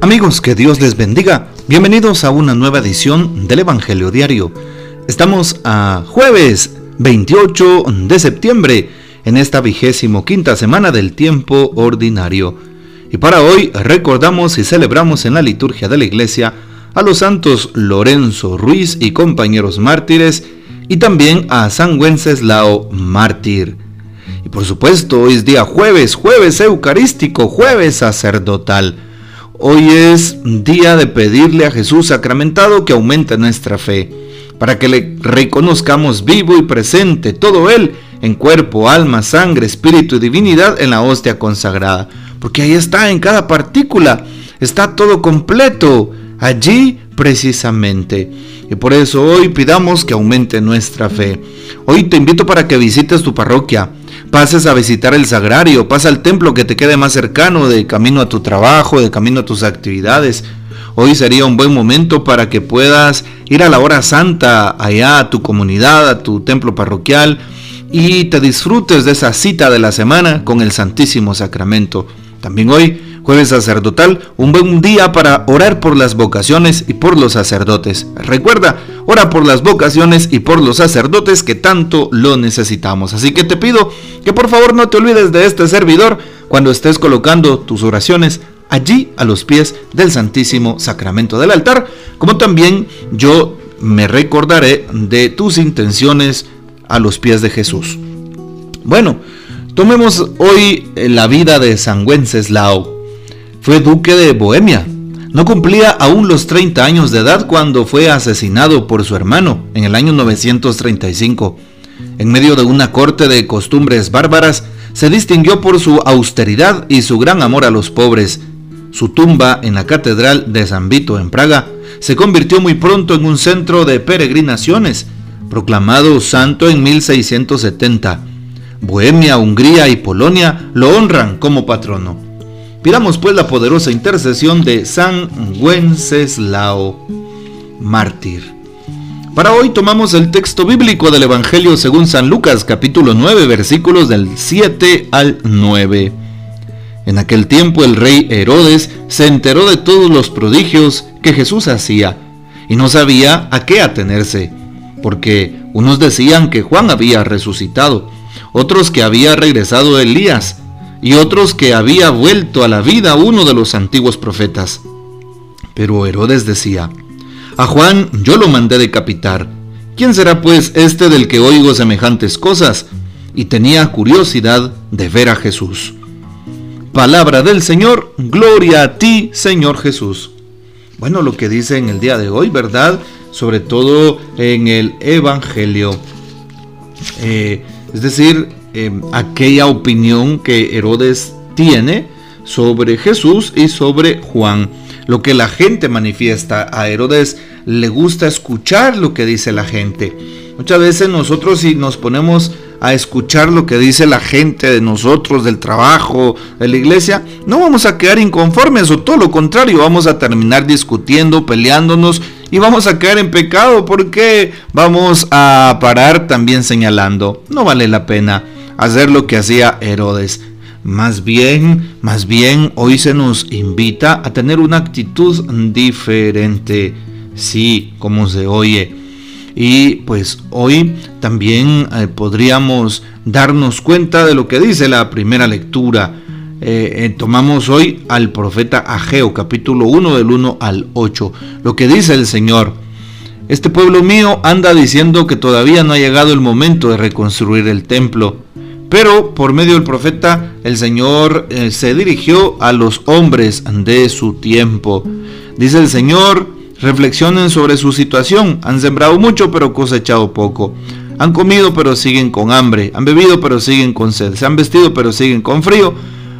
Amigos, que Dios les bendiga. Bienvenidos a una nueva edición del Evangelio Diario. Estamos a jueves 28 de septiembre, en esta vigésimo quinta semana del tiempo ordinario. Y para hoy recordamos y celebramos en la liturgia de la iglesia a los santos Lorenzo Ruiz y compañeros mártires y también a San Wenceslao mártir. Y por supuesto, hoy es día jueves, jueves eucarístico, jueves sacerdotal. Hoy es día de pedirle a Jesús sacramentado que aumente nuestra fe, para que le reconozcamos vivo y presente todo Él en cuerpo, alma, sangre, espíritu y divinidad en la hostia consagrada. Porque ahí está, en cada partícula, está todo completo, allí precisamente. Y por eso hoy pidamos que aumente nuestra fe. Hoy te invito para que visites tu parroquia pases a visitar el sagrario, pasa al templo que te quede más cercano de camino a tu trabajo, de camino a tus actividades. Hoy sería un buen momento para que puedas ir a la hora santa allá a tu comunidad, a tu templo parroquial y te disfrutes de esa cita de la semana con el Santísimo Sacramento. También hoy Jueves sacerdotal, un buen día para orar por las vocaciones y por los sacerdotes. Recuerda, ora por las vocaciones y por los sacerdotes que tanto lo necesitamos. Así que te pido que por favor no te olvides de este servidor cuando estés colocando tus oraciones allí a los pies del Santísimo Sacramento del altar, como también yo me recordaré de tus intenciones a los pies de Jesús. Bueno, tomemos hoy la vida de San Wenceslao fue duque de Bohemia. No cumplía aún los 30 años de edad cuando fue asesinado por su hermano en el año 935. En medio de una corte de costumbres bárbaras, se distinguió por su austeridad y su gran amor a los pobres. Su tumba en la Catedral de San Vito en Praga se convirtió muy pronto en un centro de peregrinaciones, proclamado santo en 1670. Bohemia, Hungría y Polonia lo honran como patrono. Pidamos pues la poderosa intercesión de San Wenceslao, mártir. Para hoy tomamos el texto bíblico del Evangelio según San Lucas capítulo 9 versículos del 7 al 9. En aquel tiempo el rey Herodes se enteró de todos los prodigios que Jesús hacía y no sabía a qué atenerse, porque unos decían que Juan había resucitado, otros que había regresado Elías, y otros que había vuelto a la vida uno de los antiguos profetas. Pero Herodes decía, a Juan yo lo mandé decapitar. ¿Quién será pues este del que oigo semejantes cosas? Y tenía curiosidad de ver a Jesús. Palabra del Señor, gloria a ti, Señor Jesús. Bueno, lo que dice en el día de hoy, ¿verdad? Sobre todo en el Evangelio. Eh, es decir, Em, aquella opinión que Herodes tiene sobre Jesús y sobre Juan. Lo que la gente manifiesta a Herodes le gusta escuchar lo que dice la gente. Muchas veces nosotros si nos ponemos a escuchar lo que dice la gente de nosotros, del trabajo, de la iglesia, no vamos a quedar inconformes o todo lo contrario, vamos a terminar discutiendo, peleándonos y vamos a caer en pecado porque vamos a parar también señalando. No vale la pena hacer lo que hacía Herodes. Más bien, más bien, hoy se nos invita a tener una actitud diferente. Sí, como se oye. Y pues hoy también eh, podríamos darnos cuenta de lo que dice la primera lectura. Eh, eh, tomamos hoy al profeta Ageo, capítulo 1 del 1 al 8. Lo que dice el Señor. Este pueblo mío anda diciendo que todavía no ha llegado el momento de reconstruir el templo pero por medio del profeta el Señor eh, se dirigió a los hombres de su tiempo. Dice el Señor, reflexionen sobre su situación. Han sembrado mucho pero cosechado poco. Han comido pero siguen con hambre. Han bebido pero siguen con sed. Se han vestido pero siguen con frío.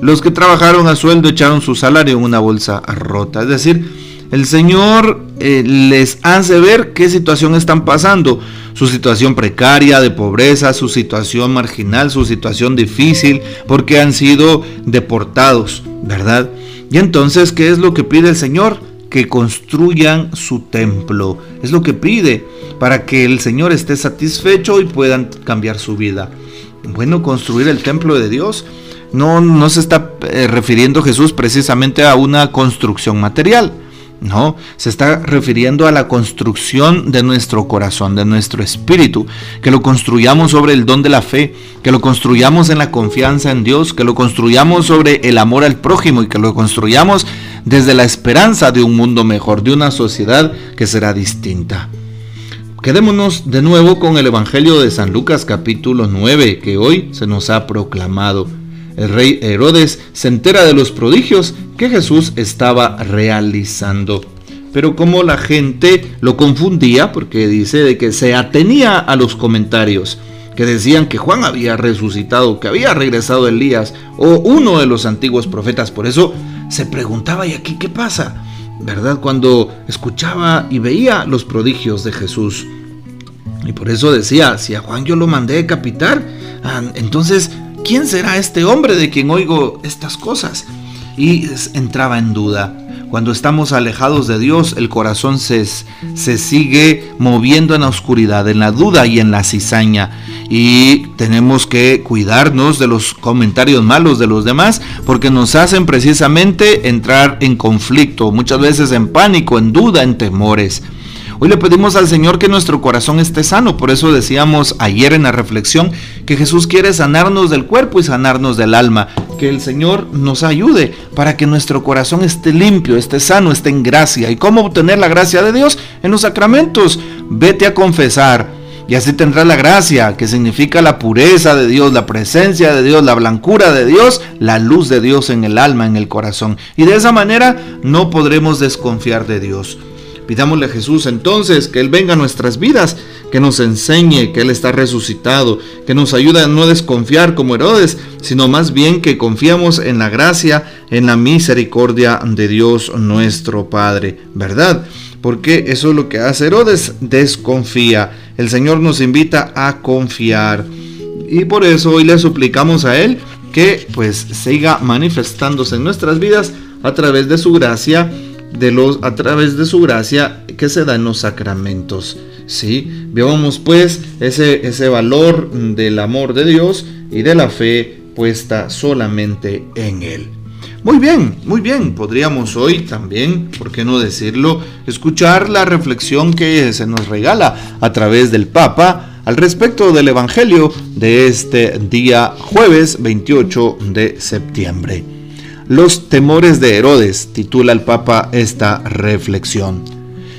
Los que trabajaron a sueldo echaron su salario en una bolsa rota. Es decir, el Señor eh, les hace ver qué situación están pasando, su situación precaria de pobreza, su situación marginal, su situación difícil, porque han sido deportados, ¿verdad? Y entonces, ¿qué es lo que pide el Señor? Que construyan su templo. Es lo que pide para que el Señor esté satisfecho y puedan cambiar su vida. Bueno, construir el templo de Dios no, no se está eh, refiriendo Jesús precisamente a una construcción material. No, se está refiriendo a la construcción de nuestro corazón, de nuestro espíritu, que lo construyamos sobre el don de la fe, que lo construyamos en la confianza en Dios, que lo construyamos sobre el amor al prójimo y que lo construyamos desde la esperanza de un mundo mejor, de una sociedad que será distinta. Quedémonos de nuevo con el Evangelio de San Lucas capítulo 9 que hoy se nos ha proclamado. El rey Herodes se entera de los prodigios que Jesús estaba realizando. Pero como la gente lo confundía, porque dice de que se atenía a los comentarios que decían que Juan había resucitado, que había regresado Elías o uno de los antiguos profetas, por eso se preguntaba, ¿y aquí qué pasa? ¿Verdad? Cuando escuchaba y veía los prodigios de Jesús. Y por eso decía, si a Juan yo lo mandé decapitar, ah, entonces ¿quién será este hombre de quien oigo estas cosas? Y entraba en duda. Cuando estamos alejados de Dios, el corazón se, se sigue moviendo en la oscuridad, en la duda y en la cizaña. Y tenemos que cuidarnos de los comentarios malos de los demás, porque nos hacen precisamente entrar en conflicto, muchas veces en pánico, en duda, en temores. Hoy le pedimos al Señor que nuestro corazón esté sano. Por eso decíamos ayer en la reflexión que Jesús quiere sanarnos del cuerpo y sanarnos del alma. Que el Señor nos ayude para que nuestro corazón esté limpio, esté sano, esté en gracia. ¿Y cómo obtener la gracia de Dios? En los sacramentos. Vete a confesar. Y así tendrás la gracia, que significa la pureza de Dios, la presencia de Dios, la blancura de Dios, la luz de Dios en el alma, en el corazón. Y de esa manera no podremos desconfiar de Dios. Pidámosle a Jesús entonces que Él venga a nuestras vidas, que nos enseñe que Él está resucitado, que nos ayude a no desconfiar como Herodes, sino más bien que confiamos en la gracia, en la misericordia de Dios nuestro Padre, ¿verdad? Porque eso es lo que hace Herodes, desconfía. El Señor nos invita a confiar. Y por eso hoy le suplicamos a Él que pues siga manifestándose en nuestras vidas a través de su gracia de los, a través de su gracia que se da en los sacramentos. ¿sí? Veamos pues ese, ese valor del amor de Dios y de la fe puesta solamente en Él. Muy bien, muy bien. Podríamos hoy también, ¿por qué no decirlo?, escuchar la reflexión que se nos regala a través del Papa al respecto del Evangelio de este día jueves 28 de septiembre. Los temores de Herodes, titula el Papa esta reflexión.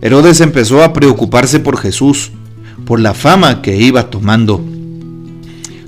Herodes empezó a preocuparse por Jesús, por la fama que iba tomando.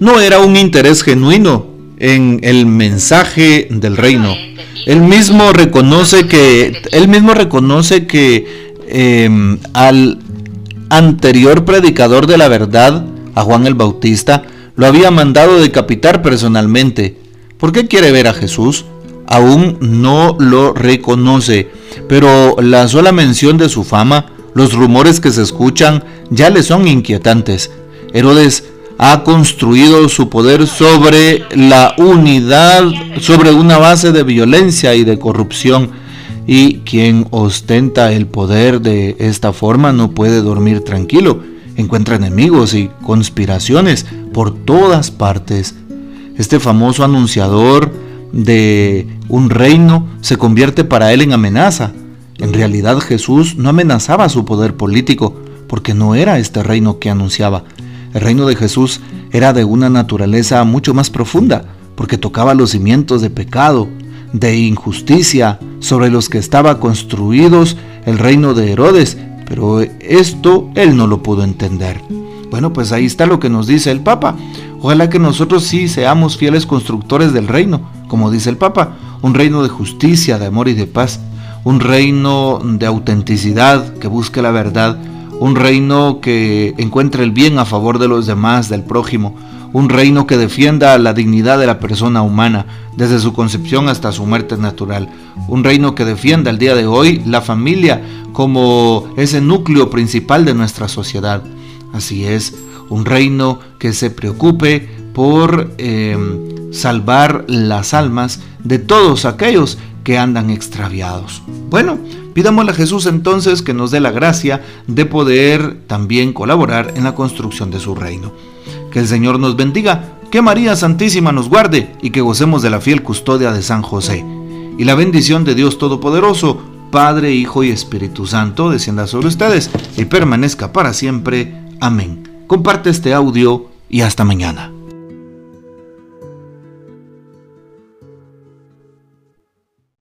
No era un interés genuino en el mensaje del reino. Él mismo reconoce que, mismo reconoce que em, al anterior predicador de la verdad, a Juan el Bautista, lo había mandado decapitar personalmente. ¿Por qué quiere ver a Jesús? Aún no lo reconoce, pero la sola mención de su fama, los rumores que se escuchan, ya le son inquietantes. Herodes ha construido su poder sobre la unidad, sobre una base de violencia y de corrupción. Y quien ostenta el poder de esta forma no puede dormir tranquilo. Encuentra enemigos y conspiraciones por todas partes. Este famoso anunciador de un reino se convierte para él en amenaza. En realidad Jesús no amenazaba su poder político, porque no era este reino que anunciaba. El reino de Jesús era de una naturaleza mucho más profunda, porque tocaba los cimientos de pecado, de injusticia sobre los que estaba construidos el reino de Herodes, pero esto él no lo pudo entender. Bueno, pues ahí está lo que nos dice el Papa. Ojalá que nosotros sí seamos fieles constructores del reino, como dice el Papa, un reino de justicia, de amor y de paz, un reino de autenticidad que busque la verdad, un reino que encuentre el bien a favor de los demás, del prójimo, un reino que defienda la dignidad de la persona humana, desde su concepción hasta su muerte natural, un reino que defienda el día de hoy la familia como ese núcleo principal de nuestra sociedad. Así es, un reino que se preocupe por em, salvar las almas de todos aquellos que andan extraviados. Bueno, pidámosle a Jesús entonces que nos dé la gracia de poder también colaborar en la construcción de su reino. Que el Señor nos bendiga que María Santísima nos guarde y que gocemos de la fiel custodia de San José. Y la bendición de Dios Todopoderoso, Padre, Hijo y Espíritu Santo, descienda sobre ustedes y permanezca para siempre. Amén. Comparte este audio y hasta mañana.